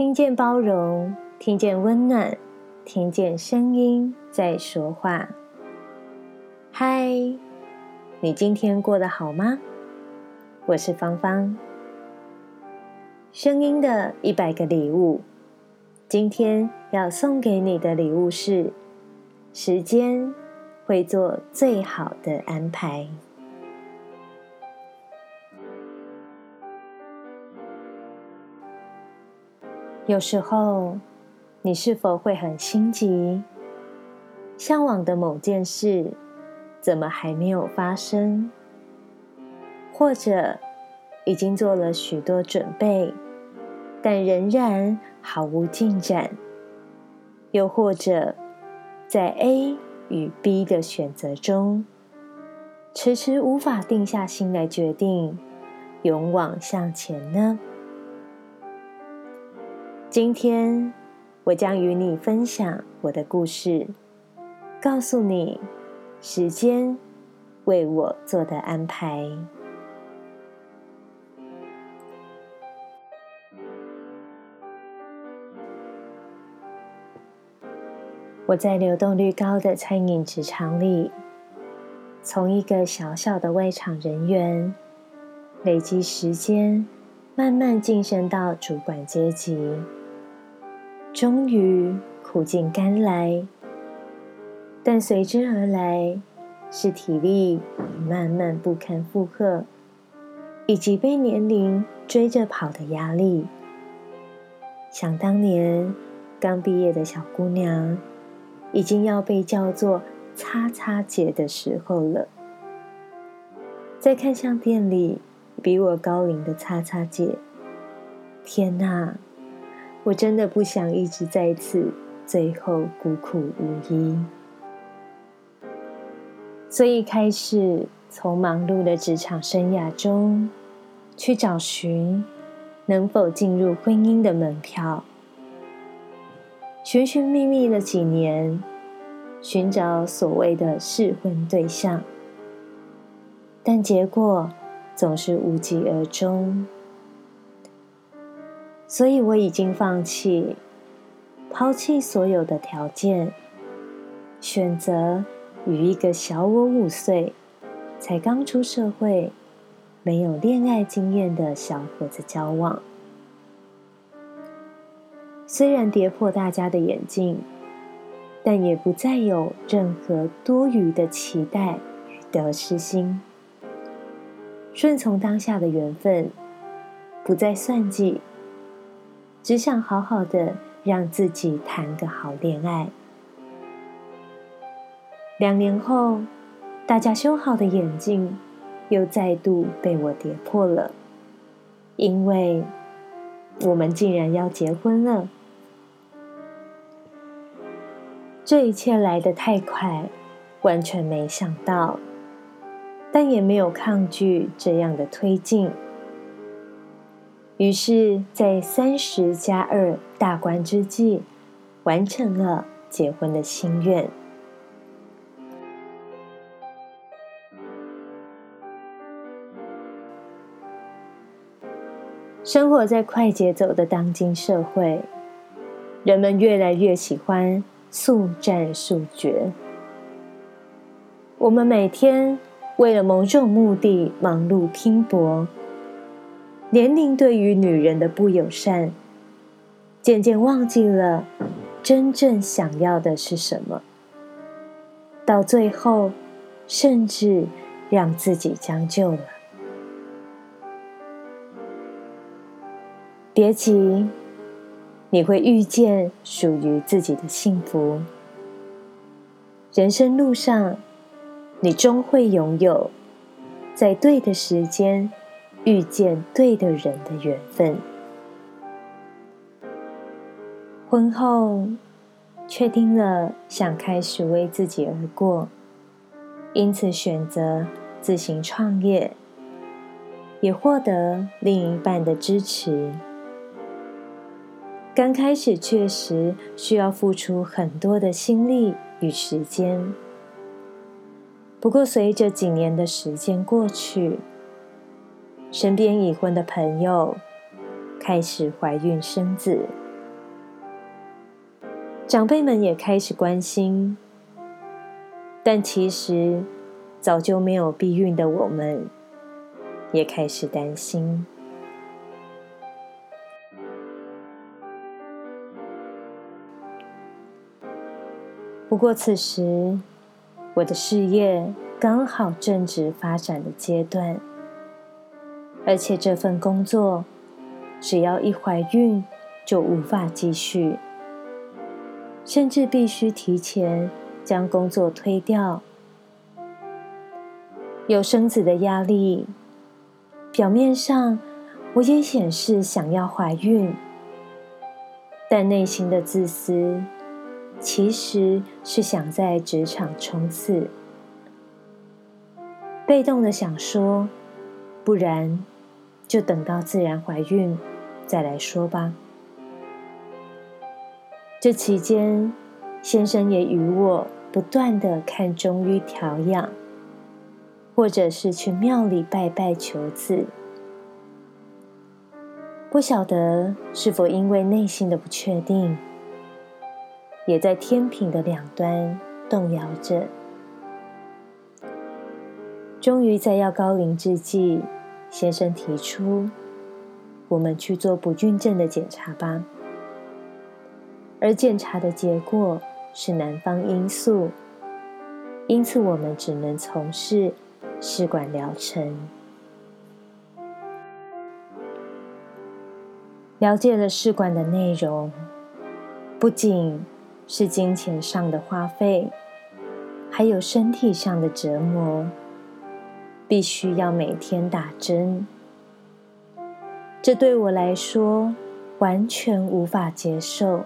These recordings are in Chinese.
听见包容，听见温暖，听见声音在说话。嗨，你今天过得好吗？我是芳芳。声音的一百个礼物，今天要送给你的礼物是：时间会做最好的安排。有时候，你是否会很心急，向往的某件事，怎么还没有发生？或者已经做了许多准备，但仍然毫无进展？又或者，在 A 与 B 的选择中，迟迟无法定下心来决定，勇往向前呢？今天，我将与你分享我的故事，告诉你时间为我做的安排。我在流动率高的餐饮职场里，从一个小小的外场人员，累积时间，慢慢晋升到主管阶级。终于苦尽甘来，但随之而来是体力慢慢不堪负荷，以及被年龄追着跑的压力。想当年刚毕业的小姑娘，已经要被叫做“叉叉姐”的时候了。再看向店里，比我高龄的叉叉姐，天哪！我真的不想一直在此，最后孤苦无依，所以开始从忙碌的职场生涯中去找寻能否进入婚姻的门票。寻寻觅觅了几年，寻找所谓的适婚对象，但结果总是无疾而终。所以我已经放弃，抛弃所有的条件，选择与一个小我五岁、才刚出社会、没有恋爱经验的小伙子交往。虽然跌破大家的眼镜，但也不再有任何多余的期待与得失心，顺从当下的缘分，不再算计。只想好好的让自己谈个好恋爱。两年后，大家修好的眼镜又再度被我跌破了，因为我们竟然要结婚了。这一切来得太快，完全没想到，但也没有抗拒这样的推进。于是，在三十加二大关之际，完成了结婚的心愿。生活在快节奏的当今社会，人们越来越喜欢速战速决。我们每天为了某种目的忙碌拼搏。年龄对于女人的不友善，渐渐忘记了真正想要的是什么，到最后，甚至让自己将就了。别急，你会遇见属于自己的幸福。人生路上，你终会拥有在对的时间。遇见对的人的缘分。婚后，确定了想开始为自己而过，因此选择自行创业，也获得另一半的支持。刚开始确实需要付出很多的心力与时间，不过随着几年的时间过去，身边已婚的朋友开始怀孕生子，长辈们也开始关心，但其实早就没有避孕的我们，也开始担心。不过此时，我的事业刚好正值发展的阶段，而且这份工作只要一怀孕就无法继续。甚至必须提前将工作推掉，有生子的压力。表面上我也显示想要怀孕，但内心的自私其实是想在职场冲刺，被动的想说，不然就等到自然怀孕再来说吧。这期间，先生也与我不断地看中医调养，或者是去庙里拜拜求子。不晓得是否因为内心的不确定，也在天平的两端动摇着。终于在要高龄之际，先生提出，我们去做不孕症的检查吧。而检查的结果是男方因素，因此我们只能从事试管疗程。了解了试管的内容，不仅是金钱上的花费，还有身体上的折磨，必须要每天打针。这对我来说完全无法接受。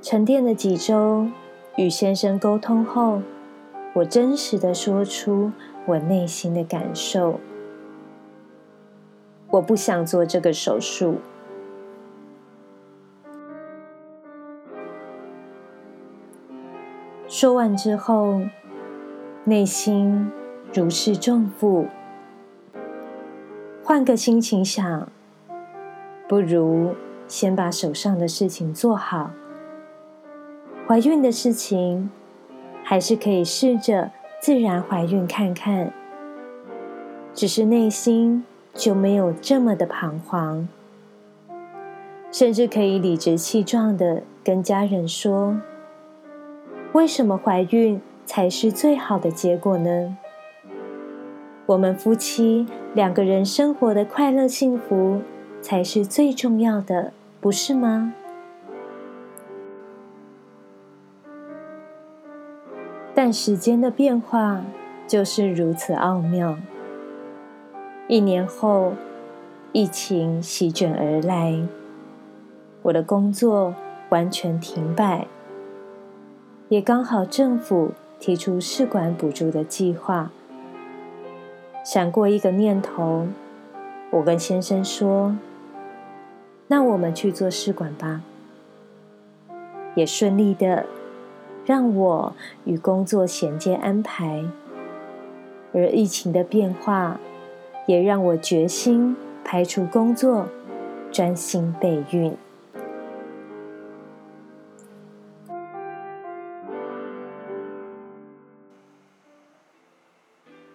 沉淀了几周，与先生沟通后，我真实的说出我内心的感受。我不想做这个手术。说完之后，内心如释重负。换个心情想，不如先把手上的事情做好。怀孕的事情，还是可以试着自然怀孕看看。只是内心就没有这么的彷徨，甚至可以理直气壮的跟家人说：“为什么怀孕才是最好的结果呢？我们夫妻两个人生活的快乐幸福才是最重要的，不是吗？”但时间的变化就是如此奥妙。一年后，疫情席卷而来，我的工作完全停摆，也刚好政府提出试管补助的计划。闪过一个念头，我跟先生说：“那我们去做试管吧。”也顺利的。让我与工作衔接安排，而疫情的变化也让我决心排除工作，专心备孕。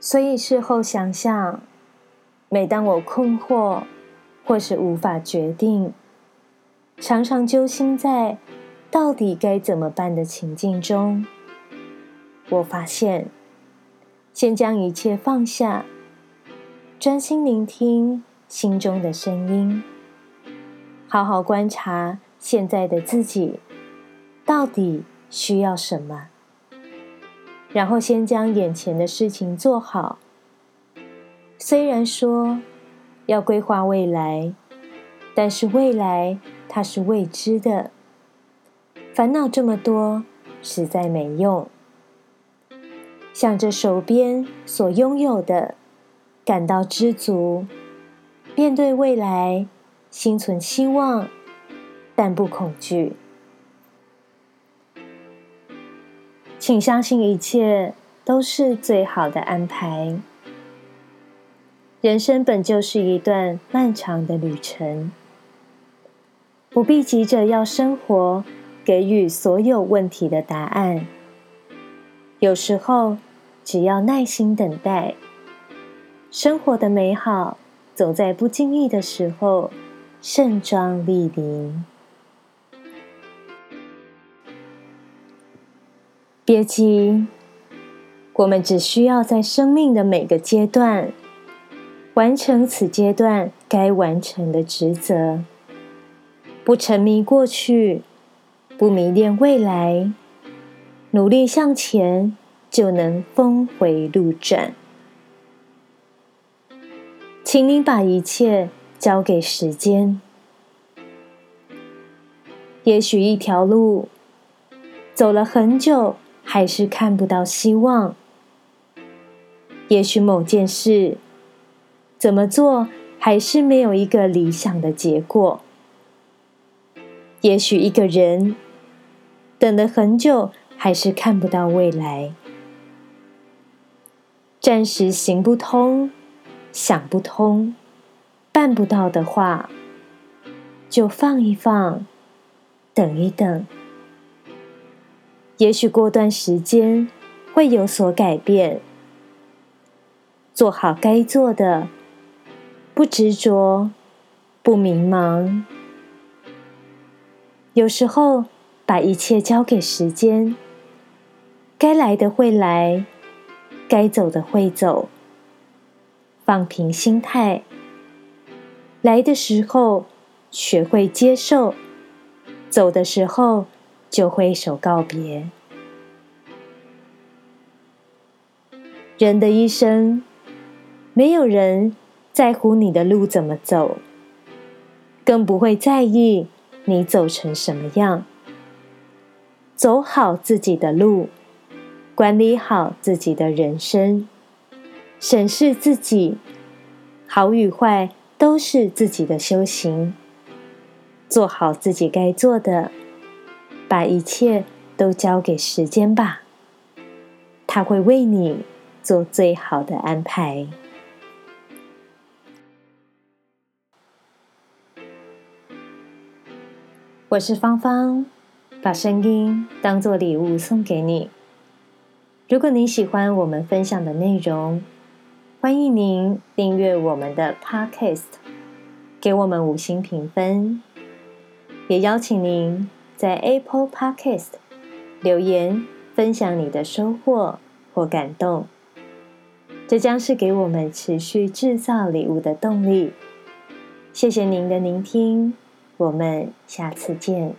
所以事后想想，每当我困惑或是无法决定，常常揪心在。到底该怎么办的情境中，我发现，先将一切放下，专心聆听心中的声音，好好观察现在的自己到底需要什么，然后先将眼前的事情做好。虽然说要规划未来，但是未来它是未知的。烦恼这么多，实在没用。想着手边所拥有的，感到知足，面对未来，心存希望，但不恐惧。请相信一切都是最好的安排。人生本就是一段漫长的旅程。不必急着要生活给予所有问题的答案。有时候，只要耐心等待，生活的美好总在不经意的时候盛装莅临。别急，我们只需要在生命的每个阶段完成此阶段该完成的职责，不沉迷过去，不迷恋未来，努力向前，就能峰回路转。请你把一切交给时间。也许一条路走了很久，还是看不到希望；也许某件事怎么做，还是没有一个理想的结果；也许一个人等了很久，还是看不到未来。暂时行不通、想不通、办不到的话，就放一放，等一等。也许过段时间会有所改变，做好该做的，不执着，不迷茫。有时候把一切交给时间，该来的会来，该走的会走。放平心态，来的时候学会接受，走的时候，就挥手告别。人的一生，没有人在乎你的路怎么走，更不会在意你走成什么样。走好自己的路，管理好自己的人生，审视自己，好与坏都是自己的修行。做好自己该做的。把一切都交给时间吧，他会为你做最好的安排。我是芳芳，把声音当做礼物送给你。如果你喜欢我们分享的内容，欢迎您订阅我们的 Podcast，给我们五星评分，也邀请您。在 Apple Podcast 留言分享你的收获或感动，这将是给我们持续制造礼物的动力。谢谢您的聆听，我们下次见。